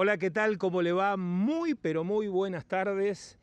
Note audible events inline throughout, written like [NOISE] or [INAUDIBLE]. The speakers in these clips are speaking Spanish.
Hola, ¿qué tal? ¿Cómo le va? Muy, pero muy buenas tardes.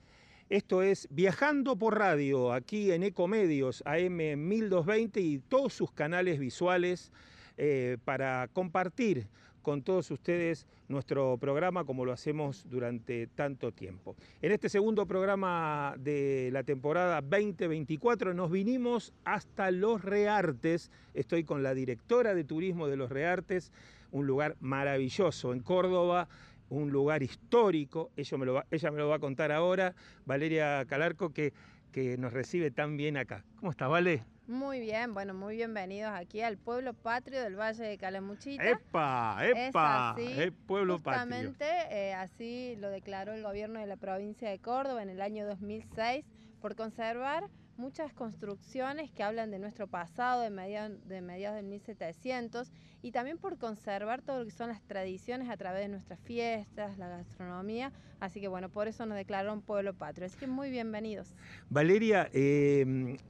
Esto es Viajando por Radio, aquí en Ecomedios, AM 1220 y todos sus canales visuales eh, para compartir con todos ustedes nuestro programa como lo hacemos durante tanto tiempo. En este segundo programa de la temporada 2024 nos vinimos hasta Los Reartes. Estoy con la directora de turismo de Los Reartes, un lugar maravilloso en Córdoba, un lugar histórico, ella me lo va, ella me lo va a contar ahora, Valeria Calarco, que, que nos recibe tan bien acá. ¿Cómo estás, Vale? Muy bien, bueno, muy bienvenidos aquí al pueblo patrio del Valle de Calamuchita. ¡Epa! ¡Epa! Es, es pueblo justamente, eh, así lo declaró el gobierno de la provincia de Córdoba en el año 2006 por conservar muchas construcciones que hablan de nuestro pasado, de mediados, de mediados del 1700, y también por conservar todo lo que son las tradiciones a través de nuestras fiestas, la gastronomía. Así que bueno, por eso nos declararon pueblo patrio. Así que muy bienvenidos. Valeria, eh,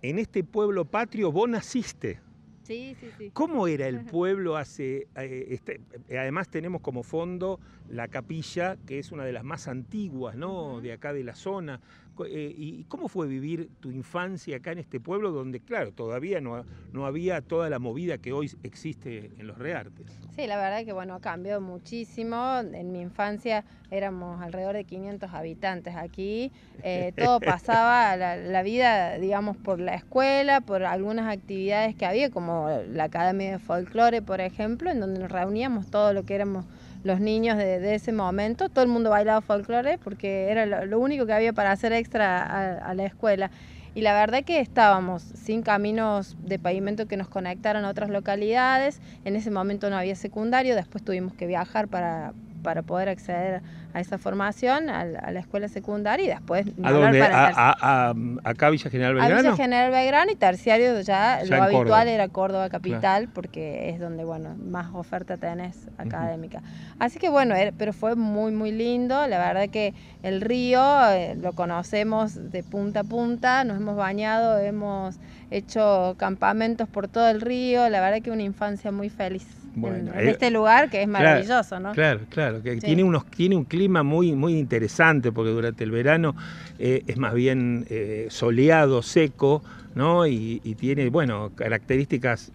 en este pueblo patrio vos naciste. Sí, sí, sí. ¿Cómo era el [LAUGHS] pueblo hace... Eh, este, además tenemos como fondo la capilla, que es una de las más antiguas ¿no? de acá de la zona. Eh, ¿Y cómo fue vivir tu infancia acá en este pueblo donde, claro, todavía no, no había toda la movida que hoy existe en los Reartes? Sí, la verdad que bueno, ha cambiado muchísimo. En mi infancia éramos alrededor de 500 habitantes aquí. Eh, [LAUGHS] todo pasaba, la, la, vida, digamos, por la escuela, por algunas actividades que había, como la Academia de Folclore, por ejemplo, en donde nos reuníamos todo lo que éramos los niños de, ese momento, todo el mundo bailaba folclore porque era lo, único que había para hacer extra a, la escuela. Y la verdad que estábamos sin caminos de pavimento que nos conectaran a otras localidades, en ese momento no había secundario, después tuvimos que viajar para, para poder acceder a esa formación, a, la escuela secundaria y después... ¿A dónde? A, acá Villa General Belgrano? A Villa General Belgrano y terciario ya, lo habitual era Córdoba Capital porque es donde, bueno, más oferta tenés académica. Así que bueno, pero fue muy, muy lindo. La verdad que el río eh, lo conocemos de punta a punta, nos hemos bañado, hemos hecho campamentos por todo el río. La verdad que una infancia muy feliz en, eh, este lugar que es maravilloso, ¿no? Claro, claro, que tiene, unos, tiene un clima muy, muy interesante porque durante el verano eh, es más bien eh, soleado, seco, ¿no? Y, tiene, bueno, características,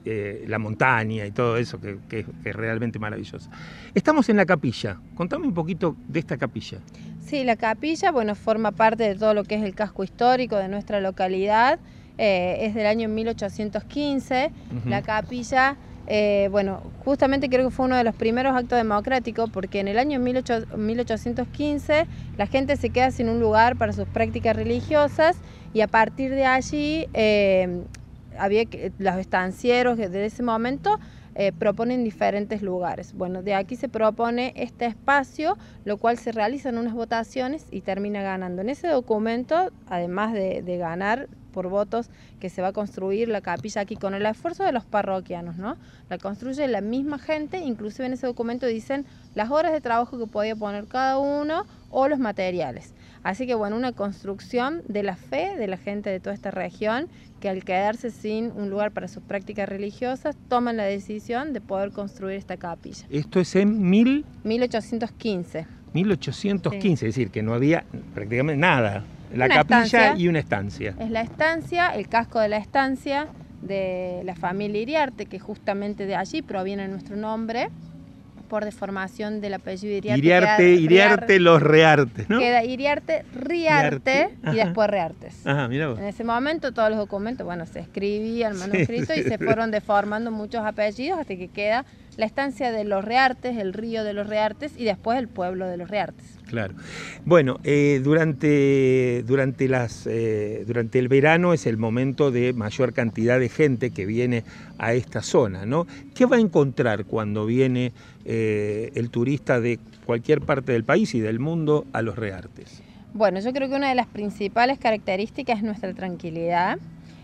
la montaña y todo eso que, que, es realmente maravilloso. Estamos en la capilla, contame un poquito de esta capilla. Sí, la capilla, bueno, forma parte de todo lo que es el casco histórico de nuestra localidad. es del año 1815. La capilla eh, bueno, justamente creo que fue uno de los primeros actos democráticos porque en el año 1815 la gente se queda sin un lugar para sus prácticas religiosas y a partir de allí eh, había los estancieros de ese momento eh, proponen diferentes lugares. Bueno, de aquí se propone este espacio, lo cual se realizan unas votaciones y termina ganando. En ese documento, además de, ganar, por votos que se va a construir la capilla aquí con el esfuerzo de los parroquianos, ¿no? La construye la misma gente, inclusive en ese documento dicen las horas de trabajo que podía poner cada uno o los materiales. Así que bueno, una construcción de la fe de la gente de toda esta región que al quedarse sin un lugar para sus prácticas religiosas toman la decisión de poder construir esta capilla. Esto es en mil... 1815. 1815, es decir, que no había prácticamente nada. La capilla y una estancia. Es la estancia, el casco de la estancia de la familia Iriarte, que justamente de allí proviene nuestro nombre, por deformación del apellido Iriarte. Iriarte, Iriarte, los Reartes, ¿no? Queda Iriarte, Riarte y después Reartes. Ajá, mira vos. En ese momento todos los documentos, bueno, se escribían manuscritos y se fueron deformando muchos apellidos hasta que queda la estancia de los Reartes, el río de los Reartes y después el pueblo de los Reartes. Claro. Bueno, eh, durante, durante, las, eh, durante el verano es el momento de mayor cantidad de gente que viene a esta zona, ¿no? ¿Qué va a encontrar cuando viene eh, el turista de cualquier parte del país y del mundo a los Reartes? Bueno, yo creo que una de las principales características es nuestra tranquilidad.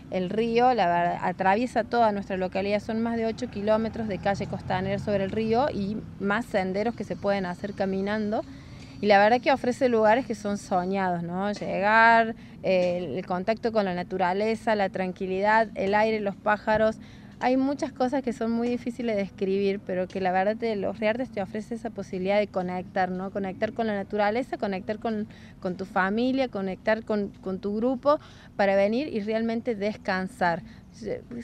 El río la atraviesa toda nuestra localidad, son más de 8 kilómetros de calle costanera sobre el río y más senderos que se pueden hacer caminando y la verdad que ofrece lugares que son soñados, ¿no? Llegar, el contacto con la naturaleza, la tranquilidad, el aire, los pájaros. hay muchas cosas que son muy difíciles de describir, pero que la verdad de los reartes te ofrece esa posibilidad de conectar, ¿no? Conectar con la naturaleza, conectar con, tu familia, conectar con, con tu grupo para venir y realmente descansar.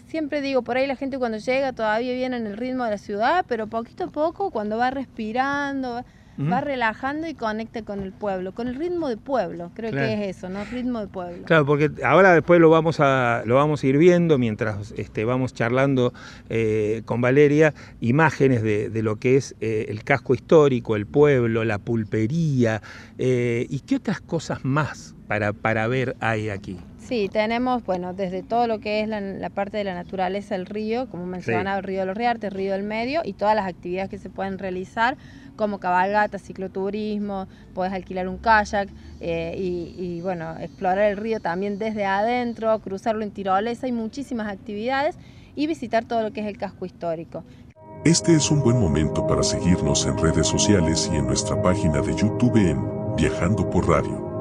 Siempre digo, por ahí la gente cuando llega todavía viene en el ritmo de la ciudad, pero poquito a poco, cuando va respirando, va relajando y conecta con el pueblo, con el ritmo de pueblo, creo que es eso, ¿no? Ritmo de pueblo. Claro, porque ahora después lo vamos a, lo vamos a ir viendo mientras este, vamos charlando eh, con Valeria, imágenes de, lo que es eh, el casco histórico, el pueblo, la pulpería, eh, y qué otras cosas más para, para ver hay aquí. Sí, tenemos, bueno, desde todo lo que es la, parte de la naturaleza, el río, como mencionaba, el río de los Riartes, el río del Medio, y todas las actividades que se pueden realizar, como cabalgata, cicloturismo, puedes alquilar un kayak eh, y, bueno, explorar el río también desde adentro, cruzarlo en tirolesa, hay muchísimas actividades, y visitar todo lo que es el casco histórico. Este es un buen momento para seguirnos en redes sociales y en nuestra página de YouTube en Viajando por Radio.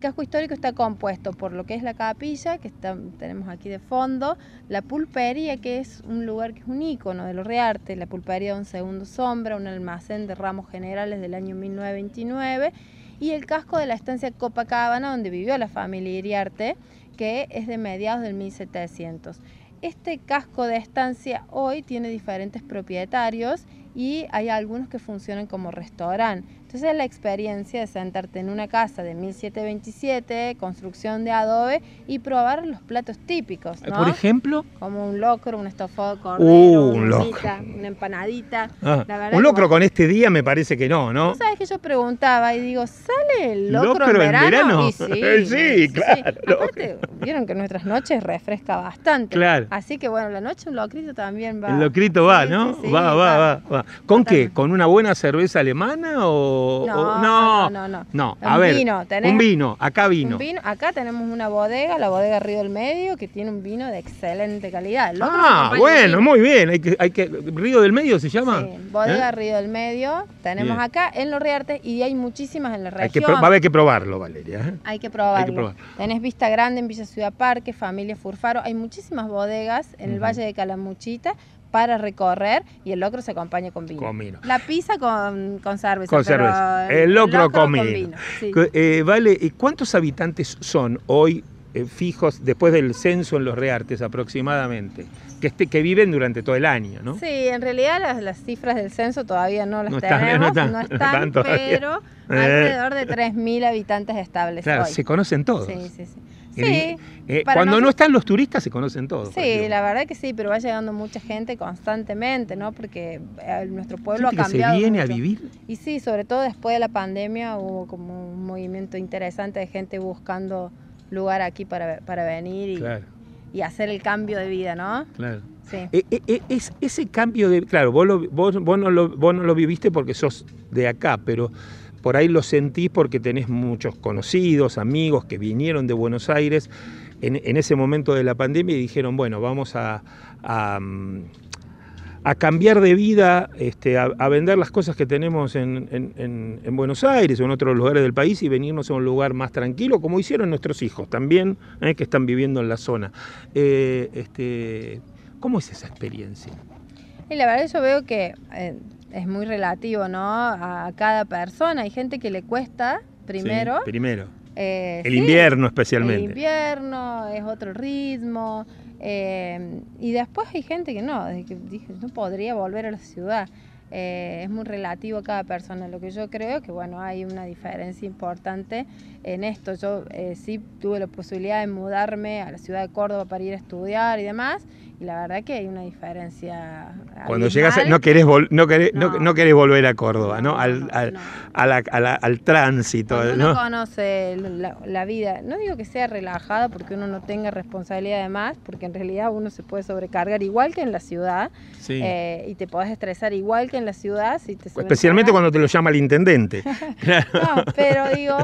El casco histórico está compuesto por lo que es la capilla, que tenemos aquí de fondo, la pulpería, que es un lugar que es un ícono de los rearte, la pulpería de un segundo sombra, un almacén de ramos generales del año 1929, y el casco de la estancia Copacabana, donde vivió la familia Iriarte, que es de mediados del 1700. Este casco de estancia hoy tiene diferentes propietarios y hay algunos que funcionan como restaurante. Entonces la experiencia de sentarte en una casa de 1727, construcción de adobe y probar los platos típicos, ¿no? Por ejemplo, como un locro, un estofado de cordero, uh, un una, empanadita. Ah, un locro con este día me parece que no, ¿no? ¿Sabes que yo preguntaba y digo, ¿sale el locro, en verano? [LAUGHS] sí, claro. Aparte, vieron que nuestras noches refresca bastante. Claro. Así que bueno, la noche un locrito también va. El locrito va, ¿no? va, va, va, va. ¿Con qué? ¿Con una buena cerveza alemana o no, no, no, no, no. a un ver, vino, un vino, acá vino. Un vino. Acá tenemos una bodega, la bodega Río del Medio, que tiene un vino de excelente calidad. ah, bueno, muy bien. Hay que, hay que, ¿Río del Medio se llama? Sí, bodega ¿Eh? Río del Medio. Tenemos acá en Los Riartes y hay muchísimas en la región. Hay que, va a haber que probarlo, Valeria. ¿eh? Hay que probarlo. Tenés Vista Grande en Villa Ciudad Parque, Familia Furfaro. Hay muchísimas bodegas en el Valle de Calamuchita para recorrer y el locro se acompaña con vino. Con vino. La pizza con, con cerveza. Con cerveza. El locro, con, vino. Eh, vale, ¿y cuántos habitantes son hoy eh, fijos después del censo en los Reartes aproximadamente? Que, este, que viven durante todo el año, ¿no? Sí, en realidad las, cifras del censo todavía no las [LAUGHS] tenemos, no están, pero eh. alrededor de 3.000 habitantes estables Claro, se conocen todos. Sí, sí, sí. Sí, eh, cuando no están los turistas se conocen todos. Sí, la verdad que sí, pero va llegando mucha gente constantemente, ¿no? Porque eh, nuestro pueblo ha cambiado. se viene a vivir. Y sí, sobre todo después de la pandemia hubo como un movimiento interesante de gente buscando lugar aquí para, para venir y, hacer el cambio de vida, ¿no? Claro. Sí. Eh, es, ese cambio de. Claro, vos, vos, vos, no lo, vos no lo viviste porque sos de acá, pero por ahí lo sentís porque tenés muchos conocidos, amigos que vinieron de Buenos Aires en, ese momento de la pandemia y dijeron, bueno, vamos a, a, cambiar de vida, este, a, vender las cosas que tenemos en, Buenos Aires o en otros lugares del país y venirnos a un lugar más tranquilo, como hicieron nuestros hijos también, eh, que están viviendo en la zona. Eh, este, ¿Cómo es esa experiencia? La verdad yo veo que eh, es muy relativo, ¿no? A cada persona. Hay gente que le cuesta primero. primero. Eh, el invierno especialmente. El invierno es otro ritmo. Eh, y después hay gente que no, que dije, no podría volver a la ciudad. Eh, es muy relativo a cada persona. Lo que yo creo que bueno, hay una diferencia importante en esto. Yo sí tuve la posibilidad de mudarme a la ciudad de Córdoba para ir a estudiar y demás, y la verdad que hay una diferencia. Cuando llegas, no querés, no, querés, no. querés volver a Córdoba, ¿no? Al, al, al tránsito. Cuando uno conoce la, vida, no digo que sea relajada porque uno no tenga responsabilidad de más, porque en realidad uno se puede sobrecargar igual que en la ciudad eh, y te podés estresar igual que en la ciudad. Si te Especialmente cuando te lo llama el intendente. [LAUGHS] no, pero digo,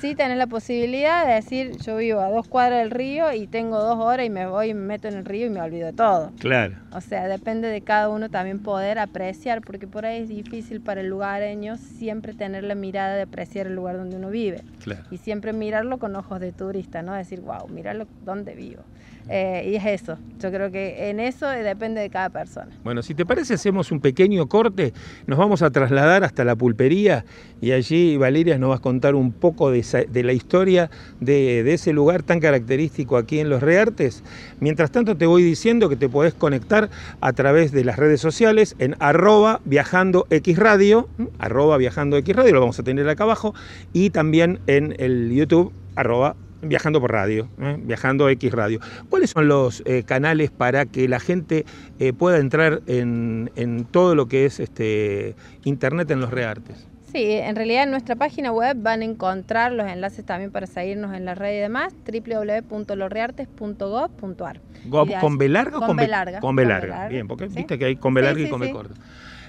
sí tenés la posibilidad de decir, yo vivo a dos cuadras del río y tengo dos horas y me voy y me meto en el río y me olvido de todo. Claro. O sea, depende de cada uno también poder apreciar, porque por ahí es difícil para el lugareño siempre tener la mirada de apreciar el lugar donde uno vive. Claro. Y siempre mirarlo con ojos de turista, ¿no? Decir, wow, míralo donde vivo. Eh, y es eso, yo creo que en eso depende de cada persona. Bueno, si te parece, hacemos un pequeño corte, nos vamos a trasladar hasta la pulpería y allí Valeria nos va a contar un poco de, la historia de, ese lugar tan característico aquí en Los Reartes. Mientras tanto, te voy diciendo que te podés conectar a través de las redes sociales en arroba viajando X radio, arroba viajando X radio, lo vamos a tener acá abajo, y también en el YouTube arroba Viajando por radio, ¿eh? Viajando X Radio. ¿Cuáles son los eh, canales para que la gente eh, pueda entrar en, todo lo que es este, Internet en los reartes? Sí, en realidad en nuestra página web van a encontrar los enlaces también para seguirnos en la red y demás, www.lorreartes.gov.ar. ¿Con B larga o con B larga? Con B larga, bien, porque viste que hay con B larga y con B corta.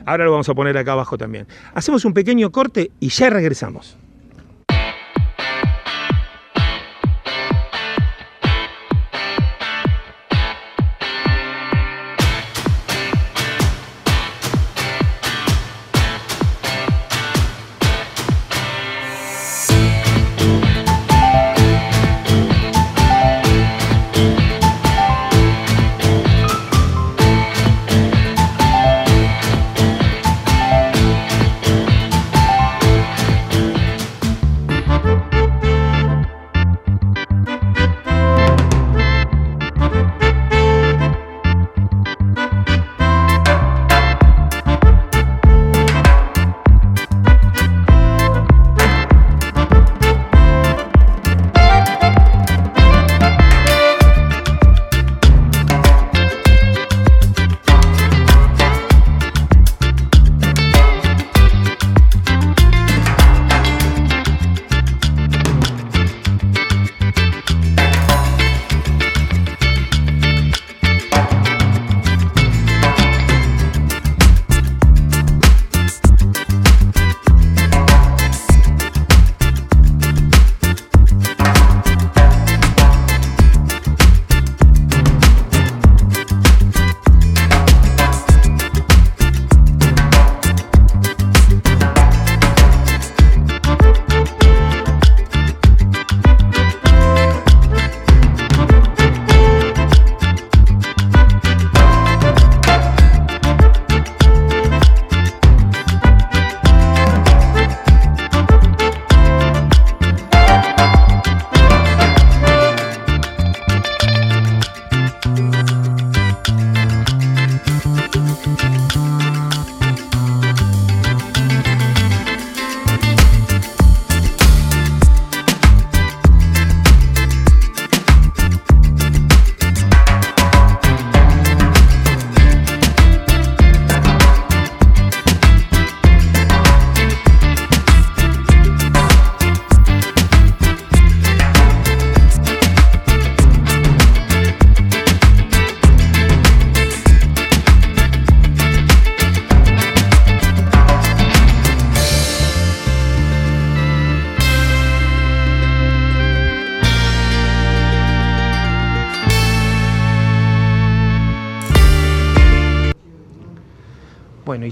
Ahora lo vamos a poner acá abajo también. Hacemos un pequeño corte y ya regresamos.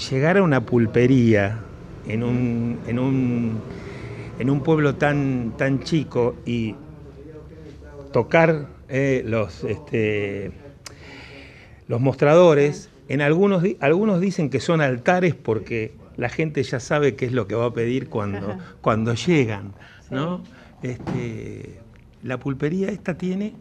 Llegar a una pulpería en un, en un, en un pueblo tan, tan chico y tocar eh, los, este, los mostradores, en algunos, algunos dicen que son altares porque la gente ya sabe qué es lo que va a pedir cuando, cuando llegan. ¿no? Este, la pulpería esta tiene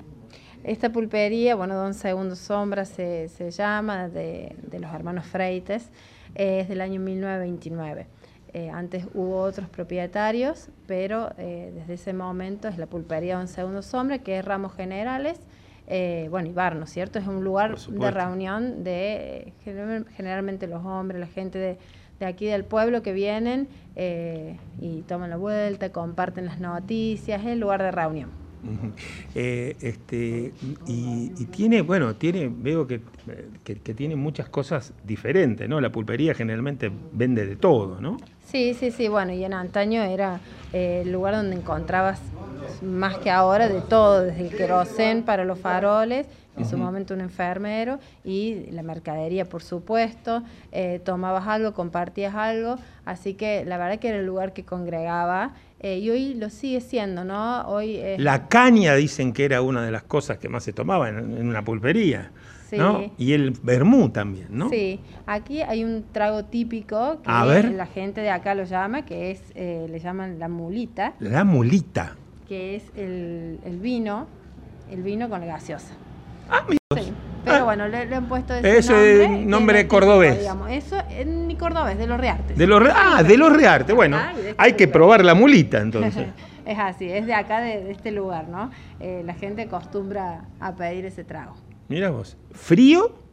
esta pulpería, bueno, Don Segundo Sombra se, se llama, de, de, los hermanos Freites es del año 1929. Eh, antes hubo otros propietarios, pero eh, desde ese momento es la pulpería Un Segundo Sombra, que es Ramos Generales, eh, bueno, y bar, ¿no es cierto? Es un lugar de reunión de generalmente los hombres, la gente de, de aquí del pueblo que vienen y toman la vuelta, comparten las noticias, es el lugar de reunión. [LAUGHS] Eh, este, y, tiene, bueno, tiene, veo que, que, tiene muchas cosas diferentes, ¿no? La pulpería generalmente vende de todo, ¿no? Sí, sí, sí, bueno, y en antaño era eh, el lugar donde encontrabas más que ahora de todo, desde el querosén para los faroles, en su momento un enfermero, y la mercadería, por supuesto, eh, tomabas algo, compartías algo, así que la verdad que era el lugar que congregaba, eh, y hoy lo sigue siendo, ¿no? Hoy La caña dicen que era una de las cosas que más se tomaba en, una pulpería. ¿no? Y el vermú también, ¿no? Sí, aquí hay un trago típico que la gente de acá lo llama, que es, eh, le llaman la mulita. La mulita que es el, vino, el vino con la gaseosa. Ah, sí, pero bueno, le, han puesto ese nombre. es nombre cordobés. Eso es mi cordobés, de los Reartes. De los ah, de los Reartes. Bueno, hay que probar la mulita entonces. [LAUGHS] es así, es de acá, de, este lugar, ¿no? Eh, la gente acostumbra a pedir ese trago. Mira vos. ¿Frío?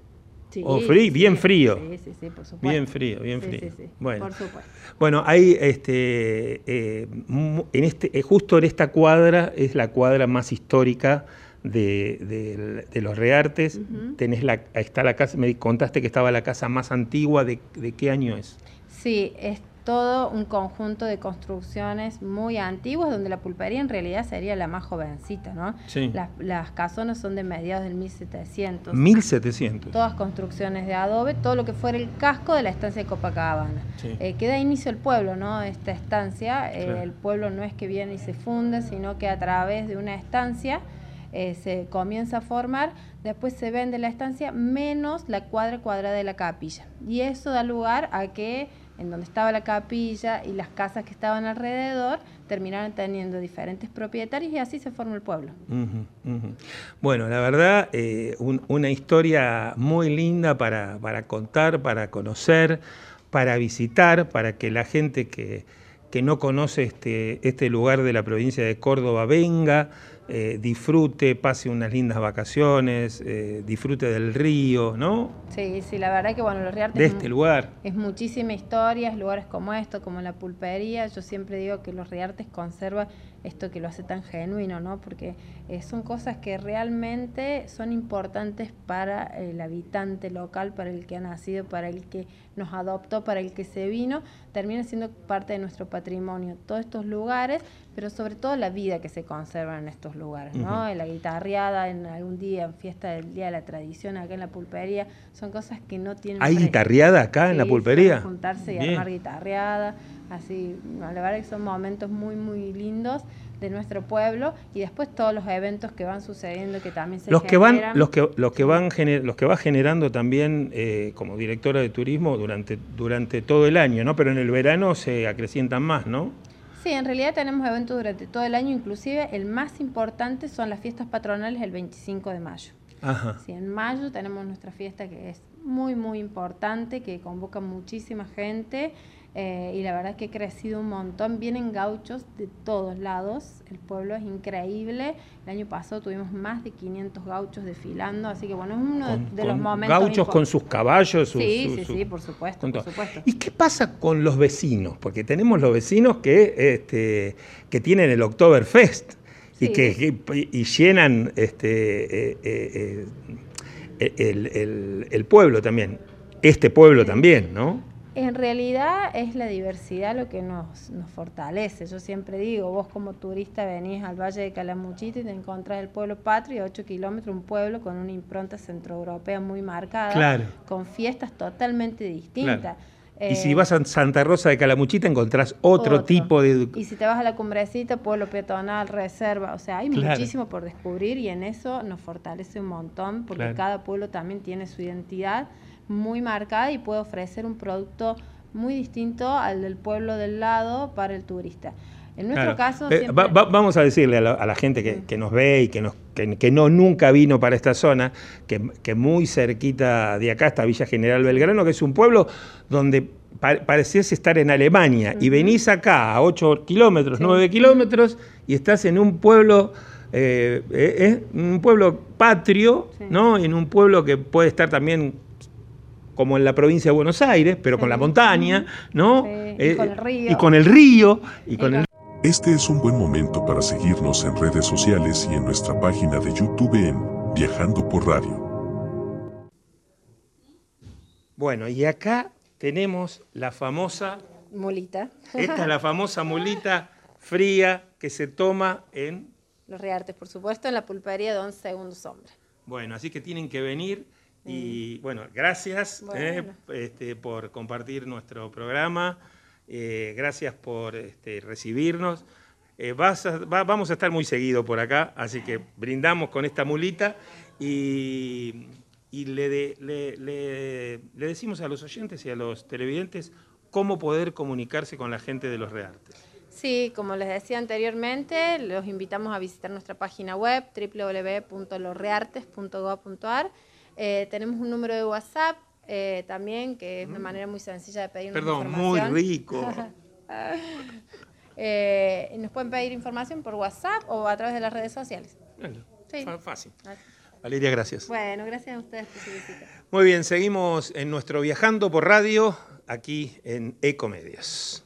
o frío, bien frío. Sí, sí, sí, por supuesto. Bien frío, bien frío. Bueno, por supuesto. Bueno, hay este, eh, en este, eh, justo en esta cuadra es la cuadra más histórica de, los Reartes. Tenés la, está la casa, me contaste que estaba la casa más antigua, ¿de, de qué año es? Sí, es todo un conjunto de construcciones muy antiguas, donde la pulpería en realidad sería la más jovencita, ¿no? Sí. Las, casonas son de mediados del 1700. 1700. Todas construcciones de adobe, todo lo que fuera el casco de la estancia de Copacabana. Sí. Eh, que da inicio el pueblo, ¿no? Esta estancia, eh, el pueblo no es que viene y se funde, sino que a través de una estancia eh, se comienza a formar, después se vende la estancia menos la cuadra cuadrada de la capilla. Y eso da lugar a que en donde estaba la capilla y las casas que estaban alrededor, terminaron teniendo diferentes propietarios y así se formó el pueblo. Bueno, la verdad, eh, una historia muy linda para, para, contar, para conocer, para visitar, para que la gente que, que no conoce este, este lugar de la provincia de Córdoba venga, eh, disfrute, pase unas lindas vacaciones, eh, disfrute del río, ¿no? Sí, sí, la verdad que bueno, los Riartes... De este lugar. Es muchísima historia, es lugares como esto, como la pulpería. Yo siempre digo que los Riartes conserva esto que lo hace tan genuino, ¿no? Porque eh, son cosas que realmente son importantes para el habitante local, para el que ha nacido, para el que nos adoptó, para el que se vino, termina siendo parte de nuestro patrimonio. Todos estos lugares, pero sobre todo la vida que se conserva en estos lugares, ¿no? En la guitarreada, en algún día, en fiesta del Día de la Tradición, acá en la pulpería, son cosas que no tienen... ¿Hay guitarreada acá en la pulpería? Juntarse y armar guitarreada, así, la verdad que son momentos muy, muy lindos de nuestro pueblo y después todos los eventos que van sucediendo que también se los que van los que los que van los que va generando también eh, como directora de turismo durante durante todo el año no pero en el verano se acrecientan más no Sí, en realidad tenemos eventos durante todo el año, inclusive el más importante son las fiestas patronales el 25 de mayo. Ajá. Sí, en mayo tenemos nuestra fiesta que es muy, muy importante, que convoca muchísima gente. Eh, y la verdad es que ha crecido un montón. Vienen gauchos de todos lados, el pueblo es increíble. El año pasado tuvimos más de 500 gauchos desfilando, así que bueno, es uno de los momentos. Gauchos con sus caballos. sí, sí, sí, por supuesto, ¿Y qué pasa con los vecinos? Porque tenemos los vecinos que, este, que tienen el Oktoberfest y que y llenan este, eh, eh, el, el pueblo también. Este pueblo también, ¿no? En realidad es la diversidad lo que nos, nos, fortalece. Yo siempre digo, vos como turista venís al Valle de Calamuchita y te encontrás el pueblo patrio, 8 kilómetros, un pueblo con una impronta centroeuropea muy marcada, con fiestas totalmente distintas. y si vas a Santa Rosa de Calamuchita encontrás otro, tipo de... Y si te vas a la cumbrecita, pueblo peatonal, reserva, o sea, hay muchísimo por descubrir y en eso nos fortalece un montón porque cada pueblo también tiene su identidad muy marcada y puede ofrecer un producto muy distinto al del pueblo del lado para el turista. En nuestro caso... Eh, vamos a decirle a la, gente que, nos ve y que, nos, que, no nunca vino para esta zona, que, muy cerquita de acá está Villa General Belgrano, que es un pueblo donde pareciese estar en Alemania y venís acá a 8 kilómetros, 9 kilómetros y estás en un pueblo... Eh, eh, un pueblo patrio, ¿no? En un pueblo que puede estar también como en la provincia de Buenos Aires, pero con la montaña, ¿no? y con el río. Y con el río. Y con el... Este es un buen momento para seguirnos en redes sociales y en nuestra página de YouTube en Viajando por Radio. Bueno, y acá tenemos la famosa... Mulita. Esta es la [LAUGHS] famosa mulita fría que se toma en... Los Reartes, por supuesto, en la pulpería Don Segundo Sombra. Bueno, así que tienen que venir y mm. bueno, gracias eh, este, por compartir nuestro programa. Eh, gracias por este, recibirnos. Eh, vamos a estar muy seguido por acá, así que brindamos con esta mulita y, le, le, decimos a los oyentes y a los televidentes cómo poder comunicarse con la gente de los Reartes. Sí, como les decía anteriormente, los invitamos a visitar nuestra página web www.losreartes.gov.ar. Eh, tenemos un número de WhatsApp eh, también, que es una mm. manera muy sencilla de pedir Perdón, muy rico. [LAUGHS] Eh, nos pueden pedir información por WhatsApp o a través de las redes sociales. sí. Fácil. Valeria, gracias. Bueno, gracias a ustedes por su visita. Muy bien, seguimos en nuestro Viajando por Radio, aquí en Ecomedios.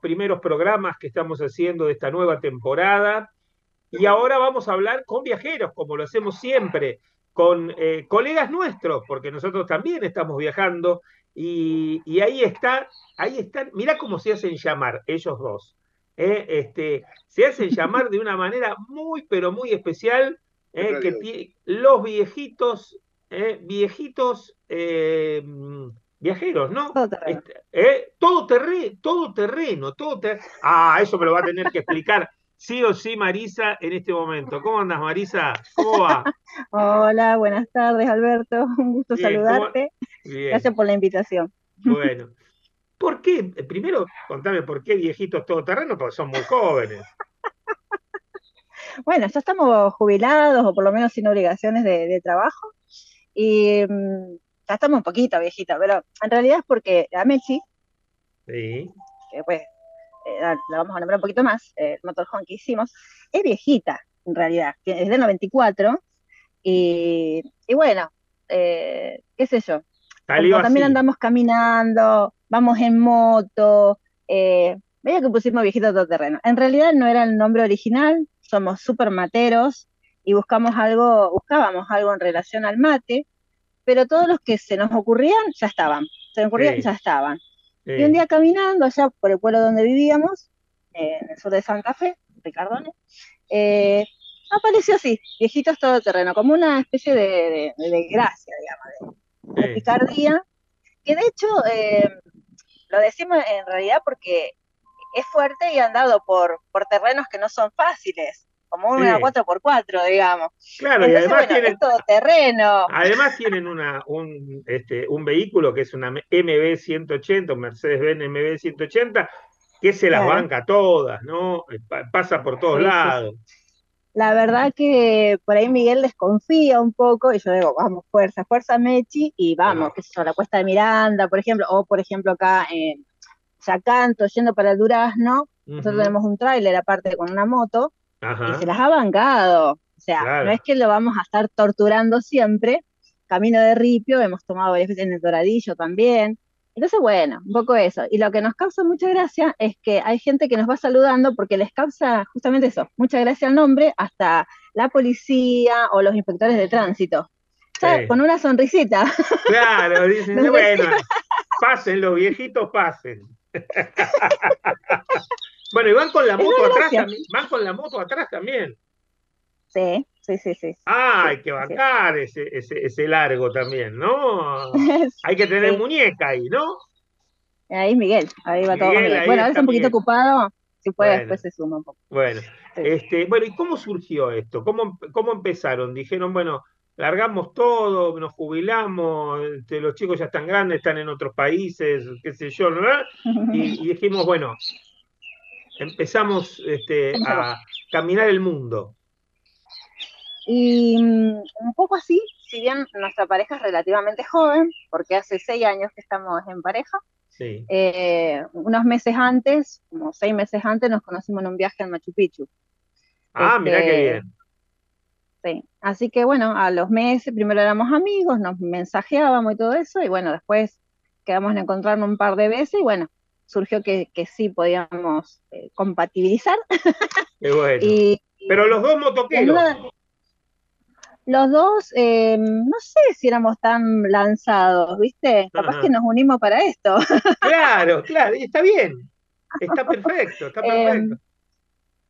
Primeros programas que estamos haciendo de esta nueva temporada. Y ahora vamos a hablar con viajeros, como lo hacemos siempre, con eh, colegas nuestros, porque nosotros también estamos viajando. Y, ahí está, ahí están, mira cómo se hacen llamar ellos dos. ¿eh? este, se hacen llamar de una manera muy, pero muy especial, ¿eh? que los viejitos, viejitos viajeros, ¿no? Todo terreno. Este, ¿eh? todo, todo terreno, todo terreno. Ah, eso me lo va a tener que explicar sí o sí Marisa en este momento. ¿Cómo andas, Marisa? ¿Cómo va? [LAUGHS] Hola, buenas tardes, Alberto. [LAUGHS] Un gusto saludarte. Gracias por la invitación. Bueno. ¿Por qué? Primero, contame por qué viejitos todoterreno, porque son muy jóvenes. [LAUGHS] bueno, ya estamos jubilados o por lo menos sin obligaciones de, de trabajo. Y mm, ya estamos un poquito viejita, pero en realidad es porque la Mechi, sí. que pues eh, la vamos a nombrar un poquito más, eh, el motorhome que hicimos, es viejita en realidad, es del 94, y, y bueno, eh, qué sé yo, también andamos caminando, vamos en moto, eh, veía que pusimos viejito todo terreno. En realidad no era el nombre original, somos super materos y buscamos algo, buscábamos algo en relación al mate, pero todos los que se nos ocurrían ya estaban, se nos ocurrían ya estaban. Y un día caminando allá por el pueblo donde vivíamos, eh, en el sur de Santa Fe, Ricardone, eh, apareció así, viejitos todo terreno, como una especie de, gracia, digamos, de, picardía, que de hecho eh, lo decimos en realidad porque es fuerte y andado por, por terrenos que no son fáciles como una 4x4, digamos. Claro, y además tienen todo terreno. Además tienen una, un, este, un vehículo que es una MB 180, un Mercedes-Benz MB 180, que se las banca todas, ¿no? Pasa por todos lados. la verdad que por ahí Miguel desconfía un poco y yo digo, vamos, fuerza, fuerza Mechi y vamos, que es la Cuesta de Miranda, por ejemplo, o por ejemplo acá en Yacanto, yendo para el Durazno, nosotros tenemos un tráiler aparte con una moto y se las ha bancado. O sea, no es que lo vamos a estar torturando siempre. Camino de Ripio, hemos tomado varias veces en el Doradillo también. Entonces, bueno, un poco eso. Y lo que nos causa mucha gracia es que hay gente que nos va saludando porque les causa justamente eso, mucha gracia el nombre, hasta la policía o los inspectores de tránsito. Con una sonrisita. Claro, [LAUGHS] dicen, bueno, [LAUGHS] pasen, los viejitos pasen. [LAUGHS] bueno, y van con la moto atrás también. Van con la moto atrás también. Sí, sí, sí, sí. Ah, hay que bancar ese, ese, largo también, ¿no? [LAUGHS] hay que tener muñeca ahí, ¿no? Ahí Miguel, ahí va todo Miguel. Bueno, ahora está un poquito ocupado, si puede después se suma un poco. Bueno, este, bueno, ¿y cómo surgió esto? ¿Cómo, ¿Cómo empezaron? Dijeron, bueno, largamos todo, nos jubilamos, este, los chicos ya están grandes, están en otros países, qué sé yo, ¿verdad? Y, [LAUGHS] y dijimos, bueno, empezamos este, a caminar el mundo. Y mm, un poco así, si bien nuestra pareja es relativamente joven, porque hace seis años que estamos en pareja, eh, unos meses antes, como seis meses antes, nos conocimos en un viaje en Machu Picchu. Ah, mira qué bien. Sí, así que bueno, a los meses primero éramos amigos, nos mensajeábamos y todo eso, y bueno, después quedamos en encontrarnos un par de veces y bueno, surgió que, sí podíamos eh, compatibilizar. [LAUGHS] Qué bueno. Pero los dos motoqueros los dos, eh, no sé si éramos tan lanzados, ¿viste? Capaz que nos unimos para esto. [LAUGHS] Claro, claro, y está bien, está perfecto, está em, perfecto.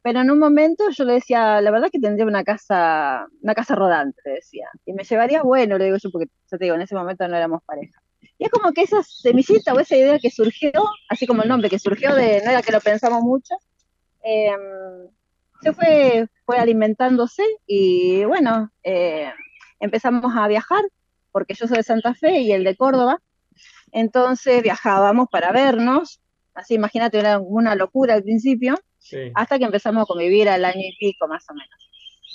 pero en un momento yo le decía, la verdad que tendría una casa, una casa rodante, decía, y me llevaría bueno, le digo yo, porque ya te digo, en ese momento no éramos pareja. Y es como que esa semillita o esa idea que surgió, así como el nombre que surgió de, no era que lo pensamos mucho, eh, se fue, fue alimentándose y bueno, eh, empezamos a viajar, porque yo soy de Santa Fe y él de Córdoba, entonces viajábamos para vernos, así imagínate, era una locura al principio, hasta que empezamos a convivir al año y pico más o menos.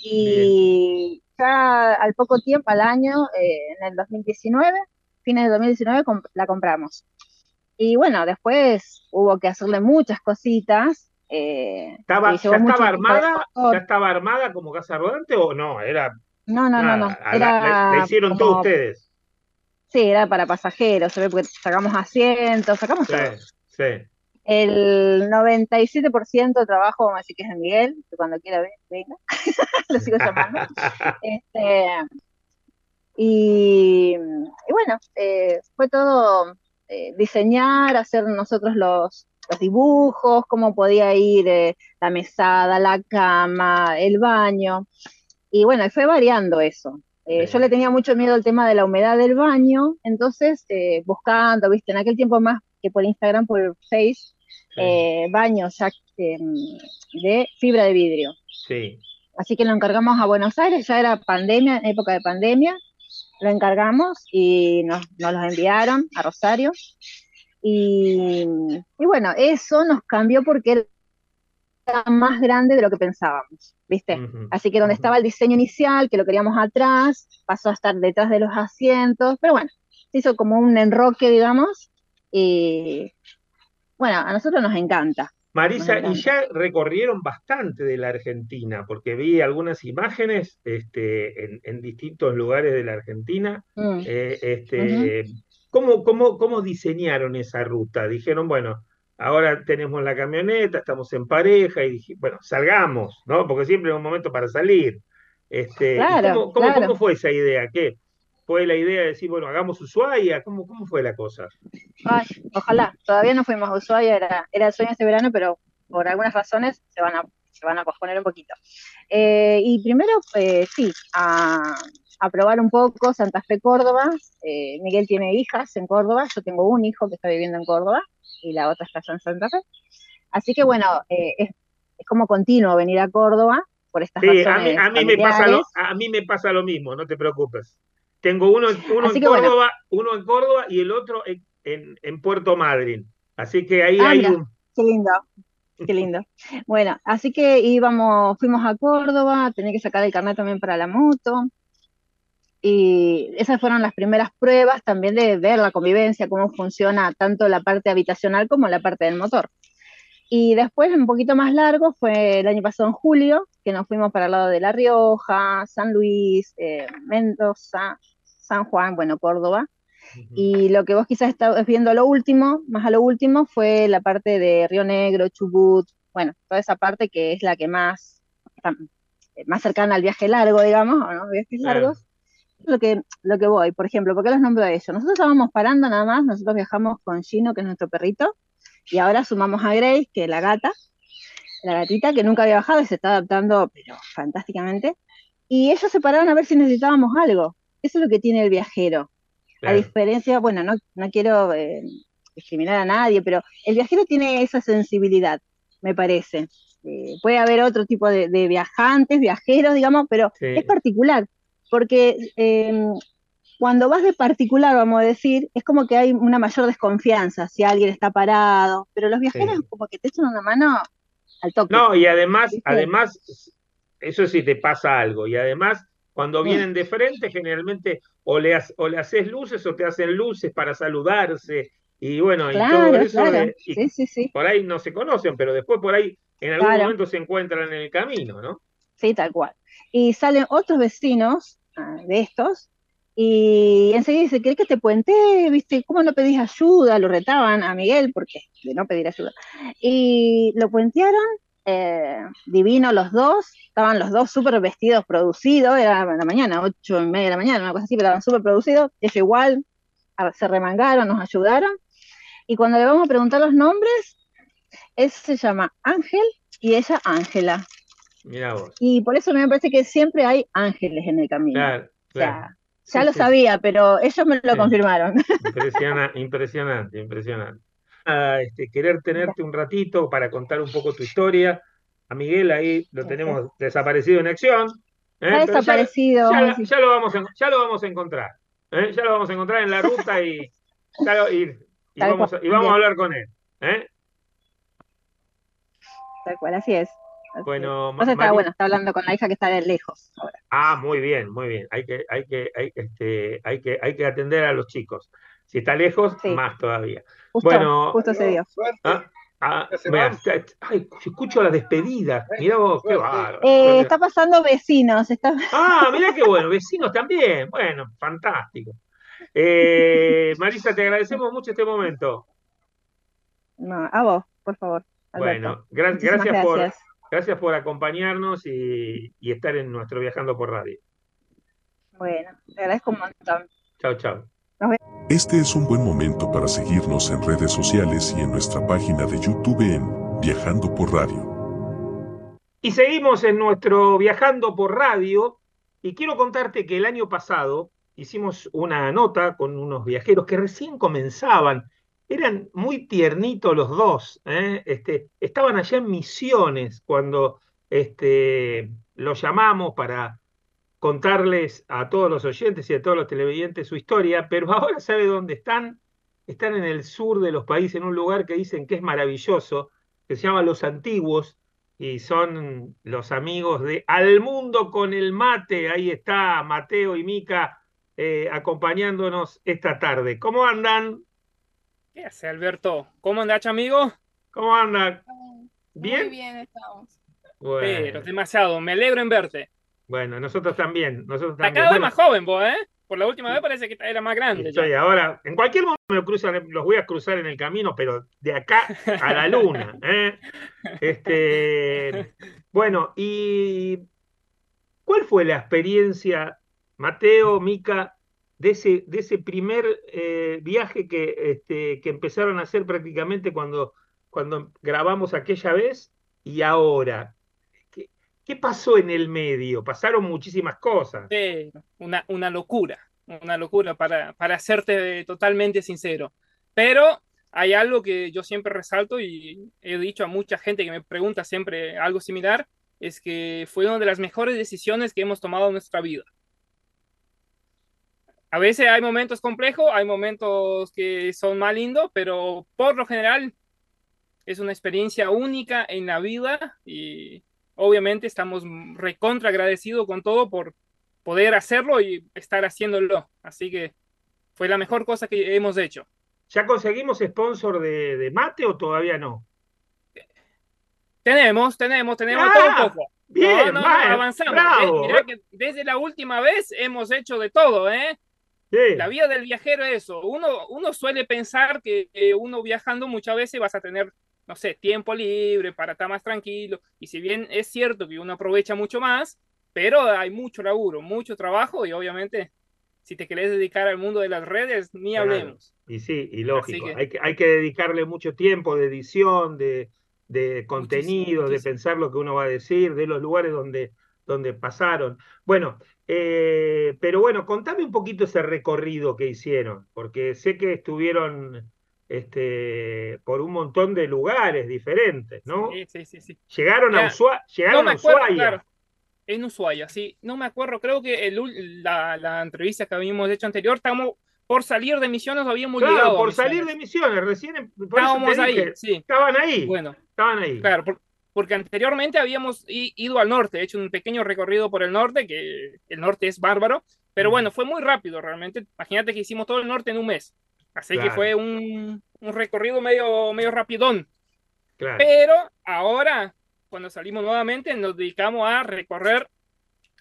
Y ya al poco tiempo, al año, eh, en el 2019, fines de 2019, la compramos. Y bueno, después hubo que hacerle muchas cositas, eh, ¿Estaba, ya, estaba armada, ¿Ya estaba armada como casa rodante o no? Era, no, no, no, no. Era la, hicieron todos ustedes. Sí, era para pasajeros, ve porque sacamos asientos, sacamos todo. Sí. El 97% de trabajo, así que es de Miguel, que cuando quiera venga, [LAUGHS] lo sigo llamando. [LAUGHS] este, y, bueno, eh, fue todo eh, diseñar, hacer nosotros los, los dibujos, cómo podía ir eh, la mesada, la cama, el baño. Y bueno, fue variando eso. Eh, yo le tenía mucho miedo al tema de la humedad del baño, entonces eh, buscando, viste, en aquel tiempo más que por Instagram, por Face, baños ya de fibra de vidrio. Sí. Así que lo encargamos a Buenos Aires, ya era pandemia, época de pandemia, lo encargamos y nos, nos los enviaron a Rosario. Y, bueno, eso nos cambió porque era más grande de lo que pensábamos, ¿viste? Así que donde estaba el diseño inicial, que lo queríamos atrás, pasó a estar detrás de los asientos, pero bueno, se hizo como un enroque, digamos, y bueno, a nosotros nos encanta. Marisa, y ya recorrieron bastante de la Argentina, porque vi algunas imágenes este, en, distintos lugares de la Argentina. Mm. Eh, este, ¿Cómo, cómo, cómo diseñaron esa ruta? Dijeron, bueno, ahora tenemos la camioneta, estamos en pareja y dije, bueno, salgamos, ¿no? Porque siempre es un momento para salir. Este, cómo, cómo, fue esa idea? ¿Qué? ¿Fue la idea de decir, bueno, hagamos Ushuaia? ¿Cómo, cómo fue la cosa? Ay, ojalá, todavía no fuimos a Ushuaia, era, era el sueño este verano, pero por algunas razones se van a, se van a posponer un poquito. Eh, y primero, eh, sí, a, a probar un poco Santa Fe, Córdoba. Eh, Miguel tiene hijas en Córdoba, yo tengo un hijo que está viviendo en Córdoba y la otra está en Santa Fe. Así que bueno, eh, es, como continuo venir a Córdoba por estas sí, a mí, me pasa lo, a mí me pasa lo mismo, no te preocupes. Tengo uno, uno en Córdoba, uno en Córdoba y el otro en, en, Puerto Madryn. Así que ahí ah, hay un... Qué lindo. Qué lindo. [LAUGHS] Bueno, así que íbamos, fuimos a Córdoba, tenía que sacar el carnet también para la moto. Y esas fueron las primeras pruebas también de ver la convivencia, cómo funciona tanto la parte habitacional como la parte del motor. Y después, un poquito más largo, fue el año pasado en julio, que nos fuimos para el lado de La Rioja, San Luis, eh, Mendoza, San Juan, bueno, Córdoba. Y lo que vos quizás estás viendo a lo último, más a lo último, fue la parte de Río Negro, Chubut, bueno, toda esa parte que es la que más, más cercana al viaje largo, digamos, o no, viajes largos. Lo que, lo que voy, por ejemplo, ¿por qué los nombro a ellos? Nosotros estábamos parando nada más, nosotros viajamos con Gino, que es nuestro perrito, y ahora sumamos a Grace, que es la gata, la gatita que nunca había bajado y se está adaptando, pero fantásticamente. Y ellos se pararon a ver si necesitábamos algo. Eso es lo que tiene el viajero. A diferencia, bueno, no, no quiero eh, discriminar a nadie, pero el viajero tiene esa sensibilidad, me parece. Eh, puede haber otro tipo de, viajantes, viajeros, digamos, pero es particular, porque em, cuando vas de particular, vamos a decir, es como que hay una mayor desconfianza si alguien está parado, pero los viajeros como que te echan una mano al toque. No, y además, además, eso sí te pasa algo, y además cuando vienen de frente, generalmente o le, o le haces luces o te hacen luces para saludarse. Y bueno, y todo eso. Por ahí no se conocen, pero después por ahí en algún momento se encuentran en el camino, ¿no? Sí, tal cual. Y salen otros vecinos ah, de estos y enseguida dice, ¿querés que te puente? ¿Viste? ¿Cómo no pedís ayuda? Lo retaban a Miguel, porque de no pedir ayuda. Y lo puentearon eh, divino los dos, estaban los dos súper vestidos, producidos, era la mañana, ocho y media de la mañana, una cosa así, pero estaban súper producidos, ellos igual se remangaron, nos ayudaron, y cuando le vamos a preguntar los nombres, él se llama Ángel y ella Ángela. Mira vos. Y por eso me parece que siempre hay ángeles en el camino. ya lo sabía, pero ellos me lo confirmaron. [LAUGHS] Impresionante, impresionante a este, querer tenerte un ratito para contar un poco tu historia. A Miguel ahí lo tenemos desaparecido en acción. ¿eh? desaparecido. Ya, lo vamos a, ya lo vamos a encontrar. ¿eh? Ya lo vamos a encontrar en la ruta y, vamos, a, hablar con él. ¿eh? Tal cual, así es. bueno, está, bueno, está hablando con la hija que está de lejos Ah, muy bien, muy bien. Hay que, hay que, hay, este, hay que, hay que atender a los chicos. Si está lejos, más todavía. Bueno, justo se dio. Ah, ah, ay, escucho la despedida. Mirá vos, qué bárbaro. Eh, está pasando vecinos. Está... Ah, mirá qué bueno, vecinos también. Bueno, fantástico. Eh, [LAUGHS] Marisa, te agradecemos mucho este momento. No, a vos, por favor. Bueno, gracias, por, gracias por acompañarnos y, y estar en nuestro Viajando por Radio. Bueno, te agradezco un montón. Chao, chao. Este es un buen momento para seguirnos en redes sociales y en nuestra página de YouTube en Viajando por Radio. Y seguimos en nuestro Viajando por Radio y quiero contarte que el año pasado hicimos una nota con unos viajeros que recién comenzaban. Eran muy tiernitos los dos. ¿eh? Este, estaban allá en Misiones cuando este, los llamamos para contarles a todos los oyentes y a todos los televidentes su historia, pero [LAUGHS] ahora sabe dónde están. Están en el sur de los países, en un lugar que dicen que es maravilloso, que se llama Los Antiguos, y son los amigos de Al Mundo con el Mate. Ahí está Mateo y Mica eh, acompañándonos esta tarde. ¿Cómo andan? ¿Qué hace Alberto? ¿Cómo andas, amigo? ¿Cómo andan? ¿Bien? Muy bien estamos. Pero demasiado, me alegro en verte. Bueno, nosotros también. Nosotros también. cada vez más joven vos, ¿eh? Por la última vez parece que era más grande. Estoy ahora, en cualquier momento me cruzan, los voy a cruzar en el camino, pero de acá a la luna. [LAUGHS] ¿eh? Este, bueno, y ¿cuál fue la experiencia, Mateo, Mica, de ese, de ese primer eh, viaje que, este, que empezaron a hacer prácticamente cuando, cuando grabamos aquella vez y ahora? ¿Qué pasó en el medio? Pasaron muchísimas cosas. Sí, una, una locura, una locura para, para serte totalmente sincero. Pero hay algo que yo siempre resalto y he dicho a mucha gente que me pregunta siempre algo similar, es que fue una de las mejores decisiones que hemos tomado en nuestra vida. A veces hay momentos complejos, hay momentos que son más lindos, pero por lo general es una experiencia única en la vida y obviamente estamos recontra agradecidos con todo por poder hacerlo y estar haciéndolo. Así que fue la mejor cosa que hemos hecho. ¿Ya conseguimos sponsor de, mate o todavía no? Tenemos, tenemos, tenemos todo un poco. Bien, avanzamos. que desde la última vez hemos hecho de todo, ¿eh? La vida del viajero es eso. Uno, uno suele pensar que uno viajando muchas veces vas a tener, no sé, tiempo libre para estar más tranquilo. Y si bien es cierto que uno aprovecha mucho más, pero hay mucho laburo, mucho trabajo y obviamente si te querés dedicar al mundo de las redes, ni hablemos. Y sí, y lógico, hay, que, hay que dedicarle mucho tiempo de edición, de, de contenido, de pensar lo que uno va a decir, de los lugares donde, donde pasaron. Bueno, eh, pero bueno, contame un poquito ese recorrido que hicieron, porque sé que estuvieron este, por un montón de lugares diferentes, ¿no? Sí, sí, sí. sí. Llegaron a, Ushuaia, llegaron a Ushuaia. en Ushuaia, sí. No me acuerdo, creo que la, la, entrevista que habíamos hecho anterior, estamos por salir de misiones, habíamos claro, llegado. por salir de misiones, recién estábamos ahí, sí. Estaban ahí. Bueno, estaban ahí. Claro, porque anteriormente habíamos ido al norte, hecho un pequeño recorrido por el norte, que el norte es bárbaro, pero bueno, fue muy rápido realmente. Imagínate que hicimos todo el norte en un mes. Así que fue un, un, recorrido medio, medio rapidón. Claro. Pero ahora, cuando salimos nuevamente, nos dedicamos a recorrer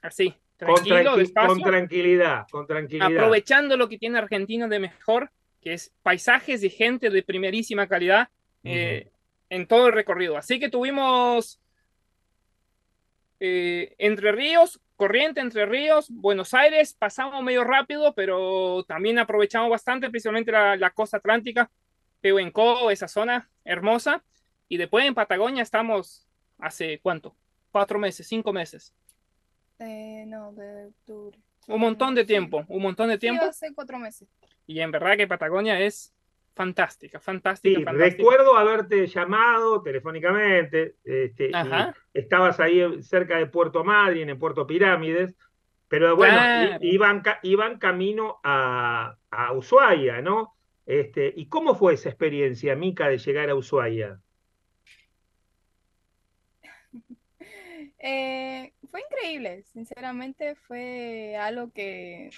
así, tranquilo, con, con tranquilidad, con tranquilidad. Aprovechando lo que tiene Argentina de mejor, que es paisajes y gente de primerísima calidad. Eh, en todo el recorrido. Así que tuvimos eh, Entre Ríos, Corriente, Entre Ríos, Buenos Aires, pasamos medio rápido, pero también aprovechamos bastante, principalmente la, costa atlántica, Pehuenco, esa zona hermosa. Y después en Patagonia estamos hace cuánto? Cuatro meses, cinco meses. Eh, no, de octubre. Un montón de tiempo, un montón de tiempo. hace cuatro meses. Y en verdad que Patagonia es fantástica, fantástica. Sí, recuerdo haberte llamado telefónicamente, este, estabas ahí cerca de Puerto Madryn, en Puerto Pirámides, pero bueno, iban, iban camino a, a, Ushuaia, ¿no? Este, ¿Y cómo fue esa experiencia, Mica, de llegar a Ushuaia? [LAUGHS] Eh, fue increíble, sinceramente fue algo que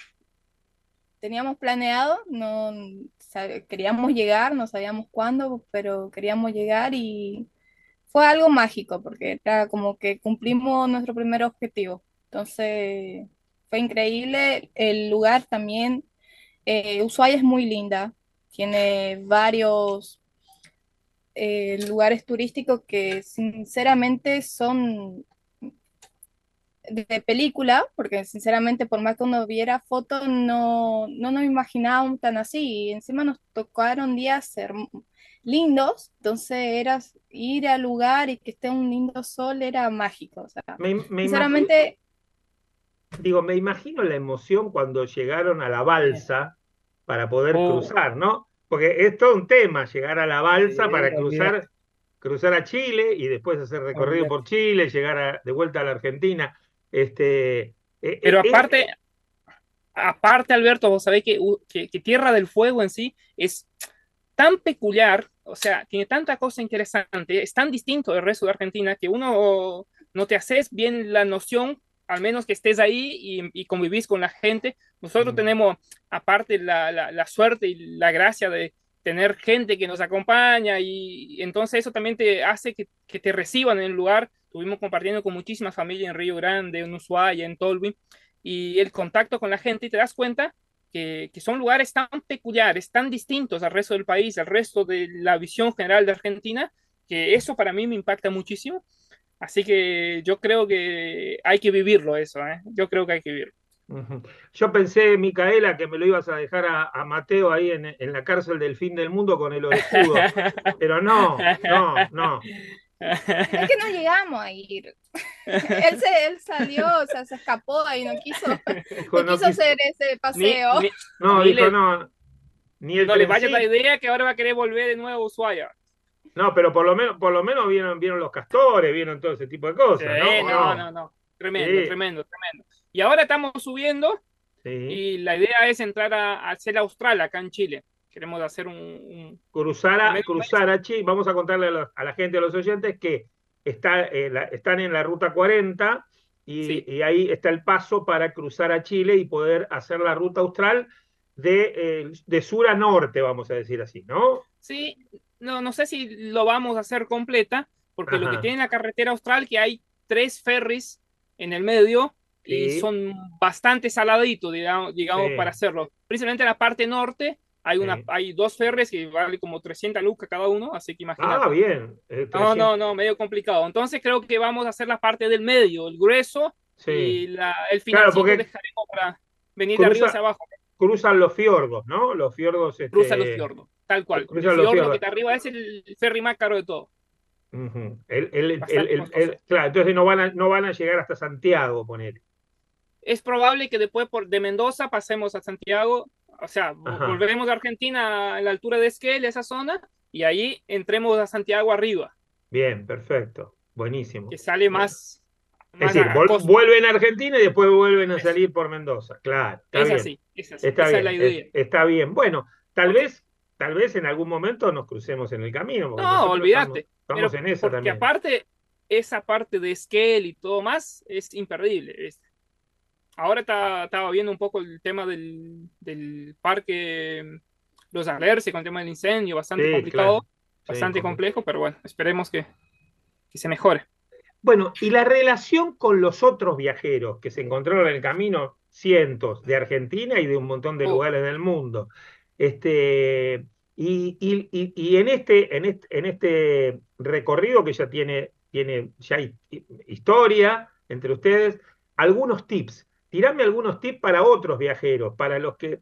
teníamos planeado, no queríamos llegar, no sabíamos cuándo, pero queríamos llegar y fue algo mágico porque era como que cumplimos nuestro primer objetivo. Entonces fue increíble. El lugar también, eh, Ushuaia es muy linda, tiene varios eh, lugares turísticos que sinceramente son de película, porque sinceramente por más que uno viera fotos, no, no nos imaginábamos tan así. Y encima nos tocaron días ser lindos, entonces era ir al lugar y que esté un lindo sol era mágico. O sea, sinceramente... digo, me imagino la emoción cuando llegaron a la balsa para poder oh. cruzar, ¿no? Porque es todo un tema llegar a la balsa para cruzar, cruzar a Chile y después hacer recorrido por Chile, llegar de vuelta a la Argentina. Este, e, e, Pero aparte, aparte, Alberto, vos sabés que, que, Tierra del Fuego en sí es tan peculiar, o sea, tiene tanta cosa interesante, es tan distinto del resto de Argentina que uno no te haces bien la noción, al menos que estés ahí y, convivís con la gente. Nosotros tenemos, aparte, la, la, suerte y la gracia de tener gente que nos acompaña y, entonces eso también te hace que, que te reciban en el lugar estuvimos compartiendo con muchísimas familias en Río Grande, en Ushuaia, en Tolwyn, y el contacto con la gente y te das cuenta que, que, son lugares tan peculiares, tan distintos al resto del país, al resto de la visión general de Argentina, que eso para mí me impacta muchísimo. Así que yo creo que hay que vivirlo eso, ¿eh? yo creo que hay que vivirlo. Yo pensé, Micaela, que me lo ibas a dejar a, Mateo ahí en, en, la cárcel del fin del mundo con el escudo, [LAUGHS] pero no, no, no. Es que no llegamos a ir. [LAUGHS] él, se, él salió, o sea, se escapó y no quiso, [LAUGHS] no, quiso hacer ese paseo. no, dijo no. Ni el no le vaya la idea que ahora va a querer volver de nuevo a Ushuaia. No, pero por lo menos, por lo menos vieron, vieron los castores, vieron todo ese tipo de cosas. ¿no? no, no, Tremendo, tremendo, tremendo. Y ahora estamos subiendo y la idea es entrar a, hacer Austral acá en Chile. Queremos hacer un... cruzar, a, cruzar a Chile, vamos a contarle a la, gente, a los oyentes, que está, eh, están en la ruta 40 y, ahí está el paso para cruzar a Chile y poder hacer la ruta austral de, eh, de sur a norte, vamos a decir así, ¿no? Sí, no, no sé si lo vamos a hacer completa, porque lo que tiene la carretera austral que hay tres ferries en el medio y son bastante saladitos, digamos, para hacerlo. Principalmente en la parte norte hay, una, hay dos ferries que valen como 300 lucas cada uno, así que imagínate. Ah, bien. Eh, no, no, no, medio complicado. Entonces creo que vamos a hacer la parte del medio, el grueso, y la, el final claro, dejaremos para venir de arriba hacia abajo. Cruzan los fiordos, ¿no? Los fiordos. Este... Cruzan los fiordos, tal cual. el fiordo que está arriba es el ferry más caro de todo. claro, entonces no van, a, no van a llegar hasta Santiago, poner. Es probable que después por, de Mendoza pasemos a Santiago o sea, volveremos a Argentina a la altura de Esquel, esa zona, y ahí entremos a Santiago arriba. Bien, perfecto. Buenísimo. Que sale más. es decir, vuelven a Argentina y después vuelven a salir por Mendoza. Claro. es así, es así. Está bien, es la idea. está bien. Bueno, tal vez, tal vez en algún momento nos crucemos en el camino. No, olvídate. Estamos, en eso porque aparte, esa parte de Esquel y todo más es imperdible. Ahora estaba viendo un poco el tema del, del parque Los Alerce con el tema del incendio, bastante complicado, bastante complejo, pero bueno, esperemos que, que se mejore. Bueno, y la relación con los otros viajeros que se encontraron en el camino, cientos de Argentina y de un montón de oh. lugares del mundo. Este, y, y, y, en, este, en, este, en este recorrido que ya tiene, tiene ya historia entre ustedes, algunos tips tirame algunos tips para otros viajeros, para los que,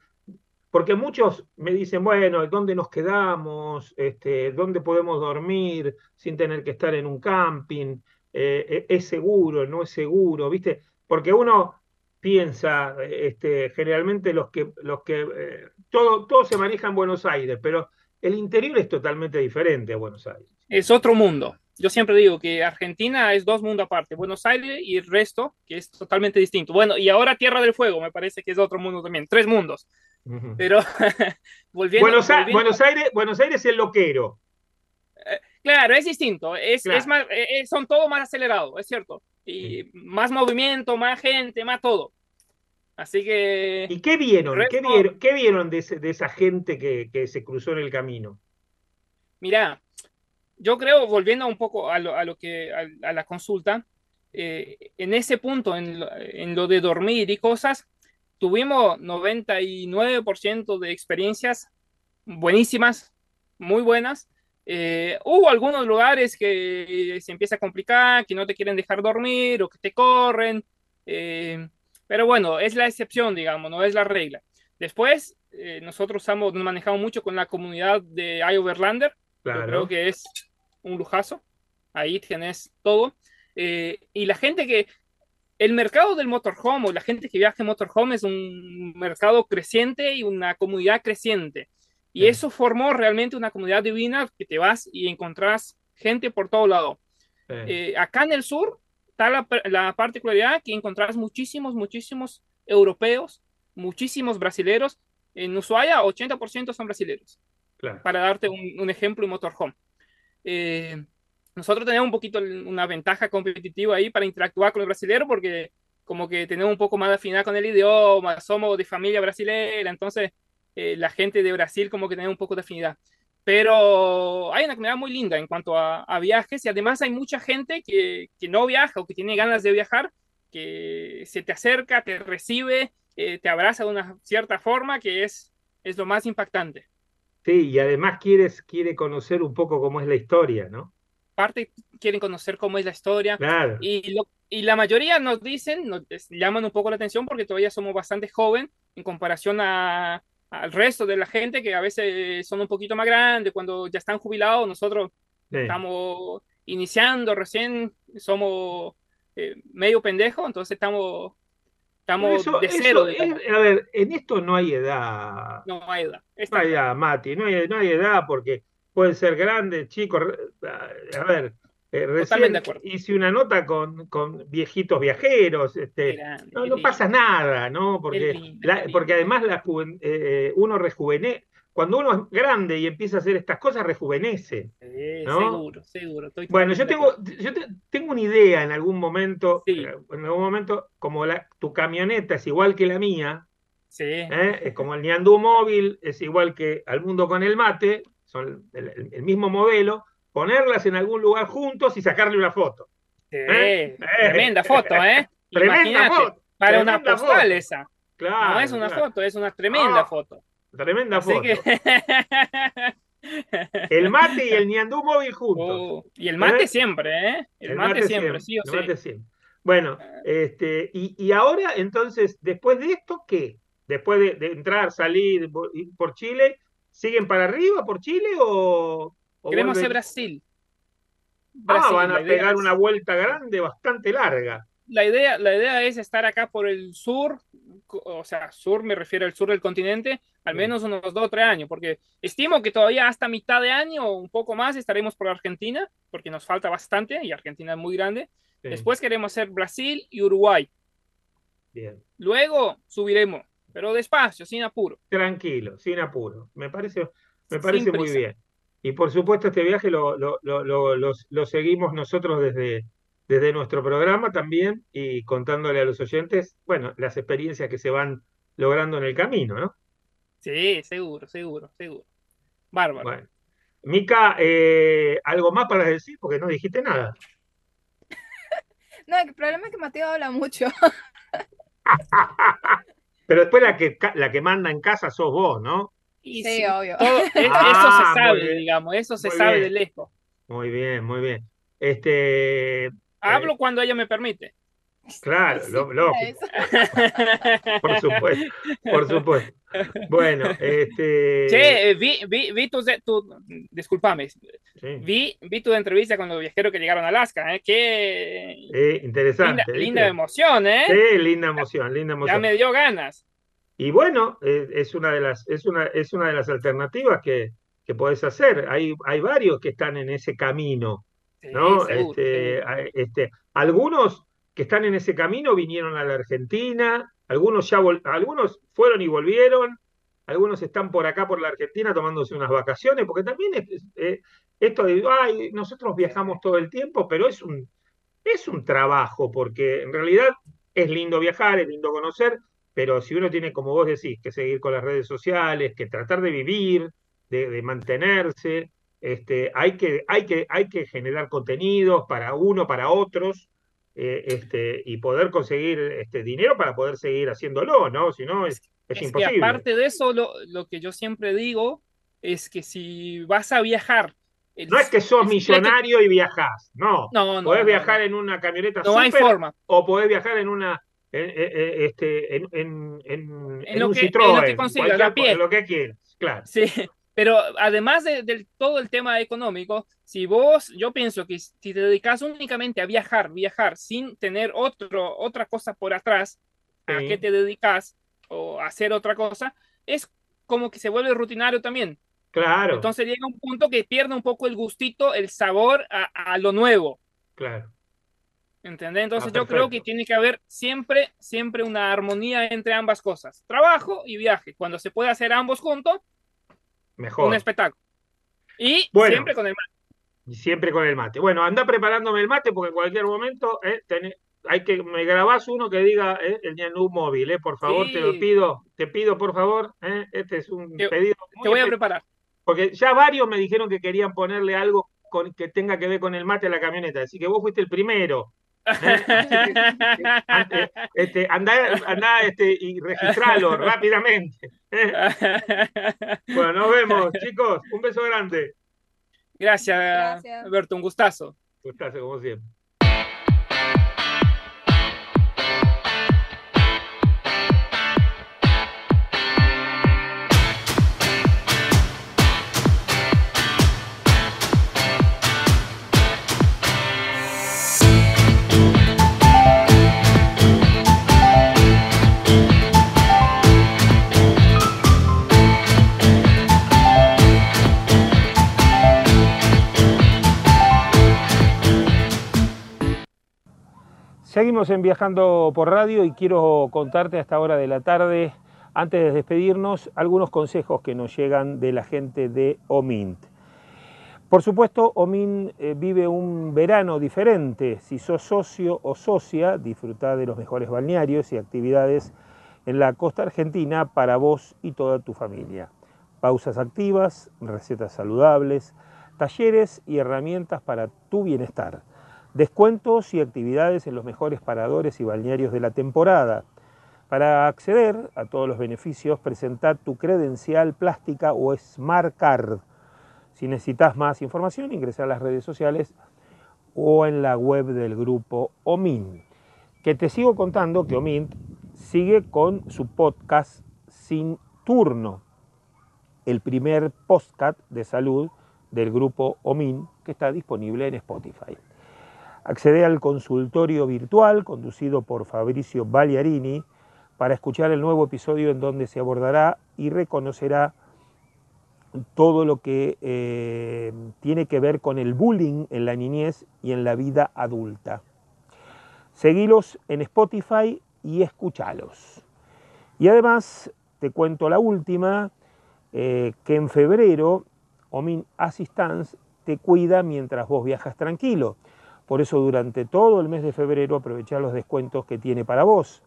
porque muchos me dicen, bueno, ¿dónde nos quedamos? Este, ¿Dónde podemos dormir sin tener que estar en un camping? Eh, ¿Es seguro? ¿No es seguro? ¿Viste? Porque uno piensa, este, generalmente los que, los que, eh, todo, todo se maneja en Buenos Aires, pero el interior es totalmente diferente a Buenos Aires. Es otro mundo yo siempre digo que Argentina es dos mundos aparte, Buenos Aires y el resto, que es totalmente distinto. Bueno, y ahora Tierra del Fuego, me parece que es otro mundo también, tres mundos. Pero [LAUGHS] volviendo, Buenos, Buenos, Aires, Buenos Aires es el loquero. Eh, claro, es distinto, es, es más, eh, eh, son todo más acelerado, es cierto. Y más movimiento, más gente, más todo. Así que... ¿Y qué vieron? ¿Qué vieron, ¿Qué vieron de, de esa gente que, que se cruzó en el camino? Mira, yo creo, volviendo un poco a lo, que, a, la consulta, eh, en ese punto, en lo, de dormir y cosas, tuvimos 99% de experiencias buenísimas, muy buenas. Eh, hubo algunos lugares que se empieza a complicar, que no te quieren dejar dormir o que te corren, eh, pero bueno, es la excepción, digamos, no es la regla. Después, nosotros estamos, nos manejamos mucho con la comunidad de iOverlander, Claro. creo que es un lujazo. Ahí tienes todo. Eh, y la gente que. El mercado del motorhome o la gente que viaja en motorhome es un mercado creciente y una comunidad creciente. Y eso formó realmente una comunidad divina que te vas y encontrás gente por todo lado. Eh, acá en el sur está la, la, particularidad que encontrás muchísimos, muchísimos europeos, muchísimos brasileros. En Ushuaia, 80% son brasileños. Para darte un, un ejemplo en motorhome. Eh, nosotros tenemos un poquito una ventaja competitiva ahí para interactuar con el brasileño porque como que tenemos un poco más de afinidad con el idioma, somos de familia brasileña, entonces eh, la gente de Brasil como que tiene un poco de afinidad. Pero hay una comunidad muy linda en cuanto a, viajes y además hay mucha gente que, que, no viaja o que tiene ganas de viajar, que se te acerca, te recibe, eh, te abraza de una cierta forma que es, es lo más impactante. Sí, y además quieres, quiere conocer un poco cómo es la historia, ¿no? Parte quieren conocer cómo es la historia. Claro. Y, y la mayoría nos dicen, nos llaman un poco la atención porque todavía somos bastante joven en comparación a, al resto de la gente que a veces son un poquito más grandes, cuando ya están jubilados, nosotros estamos iniciando recién, somos eh, medio pendejos, entonces estamos Estamos de cero. a ver, en esto no hay edad. No hay edad. no hay edad, Mati. No hay, no hay edad porque pueden ser grandes, chicos. A ver, eh, recién hice una nota con, con viejitos viajeros. Este, no, no pasa nada, ¿no? Porque, porque además la eh, uno rejuvenece. Cuando uno es grande y empieza a hacer estas cosas, rejuvenece. Seguro, seguro. bueno, yo tengo, yo tengo una idea en algún momento, eh, en algún momento, como la, tu camioneta es igual que la mía, sí. ¿eh? es como el Niandú móvil, es igual que Al Mundo con el Mate, son el, mismo modelo, ponerlas en algún lugar juntos y sacarle una foto. ¿Eh? Tremenda foto, ¿eh? [LAUGHS] Tremenda foto. Para una postal esa. Claro, no es una foto, es una tremenda ah, foto. Tremenda foto. [LAUGHS] el mate y el ñandú móvil juntos. Oh, y el mate ¿Eh? siempre, ¿eh? El, mate, siempre, sí o sí. Bueno, este, y, ahora entonces, después de esto, ¿qué? Después de, entrar, salir por Chile, ¿siguen para arriba por Chile o...? Queremos hacer Brasil. Ah, van a pegar una vuelta grande, bastante larga. La idea, la idea es estar acá por el sur, o sea, sur me refiero al sur del continente, al menos unos dos o tres años, porque estimo que todavía hasta mitad de año o un poco más estaremos por Argentina, porque nos falta bastante y Argentina es muy grande. Después queremos hacer Brasil y Uruguay. Bien. Luego subiremos, pero despacio, sin apuro. Tranquilo, sin apuro. Me parece, me parece muy bien. Y por supuesto este viaje lo, lo, lo, lo seguimos nosotros desde, desde nuestro programa también y contándole a los oyentes, bueno, las experiencias que se van logrando en el camino, ¿no? Sí, seguro, seguro, seguro. Bárbaro. Bueno. Mica, eh, ¿algo más para decir? Porque no dijiste nada. [LAUGHS] no, el problema es que Mateo habla mucho. [LAUGHS] Pero después la que, la que manda en casa sos vos, ¿no? sí, obvio. [LAUGHS] eso se ah, sabe, digamos, eso se sabe de lejos. Muy bien, muy bien. Este, Hablo cuando ella me permite. Claro, lógico. [LAUGHS] por supuesto, por supuesto. Bueno, este. Che, eh, vi, vi, vi tu, disculpame, vi, vi tu entrevista con los viajeros que llegaron a Alaska, ¿eh? Qué interesante. Linda, emoción, ¿eh? Sí, linda emoción, linda emoción. Ya me dio ganas. Y bueno, eh, es una de las, es una, es una de las alternativas que, que podés hacer. Hay, hay varios que están en ese camino. ¿no? este, este, algunos que están en ese camino vinieron a la Argentina, algunos ya algunos fueron y volvieron, algunos están por acá por la Argentina tomándose unas vacaciones, porque también eh, esto de, ay, nosotros viajamos todo el tiempo, pero es un, es un trabajo, porque en realidad es lindo viajar, es lindo conocer, pero si uno tiene, como vos decís, que seguir con las redes sociales, que tratar de vivir, de mantenerse, este, hay, que, hay, que, hay que generar contenidos para uno, para otros, eh, este, y poder conseguir este dinero para poder seguir haciéndolo, ¿no? Si no, es, imposible. aparte de eso, lo, lo, que yo siempre digo es que si vas a viajar. no es que sos millonario y viajás, no. No, no. Podés viajar en una camioneta no hay forma. o podés viajar en una. En, este, en, en, en, lo un que, Citroën, lo que consigas, a pie. lo que quieras, claro. Sí, pero además de, todo el tema económico, si vos, yo pienso que si te dedicas únicamente a viajar, viajar sin tener otro, otra cosa por atrás, a qué te dedicas o a hacer otra cosa, es como que se vuelve rutinario también. Claro. Entonces llega un punto que pierde un poco el gustito, el sabor a, lo nuevo. Claro. ¿Entendés? Entonces ah, yo creo que tiene que haber siempre, siempre una armonía entre ambas cosas, trabajo y viaje. Cuando se puede hacer ambos juntos, Mejor. Un espectáculo. Y siempre con el mate. Y siempre con el mate. Bueno, anda preparándome el mate porque en cualquier momento eh, hay que me grabás uno que diga eh, el Ñanú móvil, eh, por favor, te lo pido, te pido por favor, eh, este es un pedido. te voy a preparar. Porque ya varios me dijeron que querían ponerle algo con, que tenga que ver con el mate a la camioneta, así que vos fuiste el primero. [LAUGHS] [LAUGHS] este, anda, este, y registralo [LAUGHS] rápidamente. [LAUGHS] bueno, nos vemos, chicos. Un beso grande. Gracias, Gracias. Alberto. Un gustazo. Gustazo, como siempre. Seguimos en Viajando por Radio y quiero contarte a esta hora de la tarde Antes de despedirnos, algunos consejos que nos llegan de la gente de OMINT. Por supuesto, OMINT eh, vive un verano diferente. Si sos socio o socia, disfruta de los mejores balnearios y actividades en la costa argentina para vos y toda tu familia. Pausas activas, recetas saludables, talleres y herramientas para tu bienestar. Descuentos y actividades en los mejores paradores y balnearios de la temporada para acceder a todos los beneficios, presenta tu credencial plástica o Smart Card. Si necesitas más información, ingresa a las redes sociales o en la web del grupo OMIN. Que te sigo contando que OMIN sigue con su podcast Sin Turno, el primer podcast de salud del grupo OMIN que está disponible en Spotify. Accede al consultorio virtual conducido por Fabricio Bagliarini para escuchar el nuevo episodio en donde se abordará y reconocerá todo lo que eh, tiene que ver con el bullying en la niñez y en la vida adulta. Seguilos en Spotify y escuchalos. Y además te cuento la última, eh, que en febrero Omin Assistance te cuida mientras vos viajas tranquilo. Por eso durante todo el mes de febrero aprovecha los descuentos que tiene para vos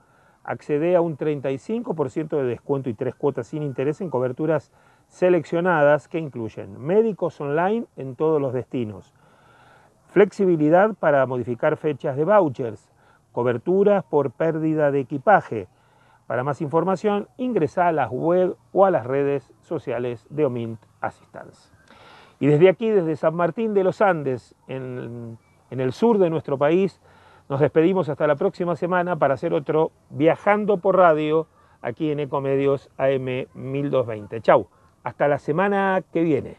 accede a un 35% de descuento y tres cuotas sin interés en coberturas seleccionadas que incluyen médicos online en todos los destinos, flexibilidad para modificar fechas de vouchers, coberturas por pérdida de equipaje. Para más información, ingresa a las web o a las redes sociales de Omint Assistance. Y desde aquí, desde San Martín de los Andes, en, en el sur de nuestro país, nos despedimos hasta la próxima semana para hacer otro Viajando por Radio aquí en Ecomedios AM 1220. Chau, hasta la semana que viene.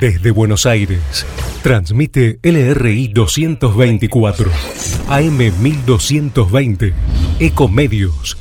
Desde Buenos Aires, transmite LRI 224, AM 1220, Ecomedios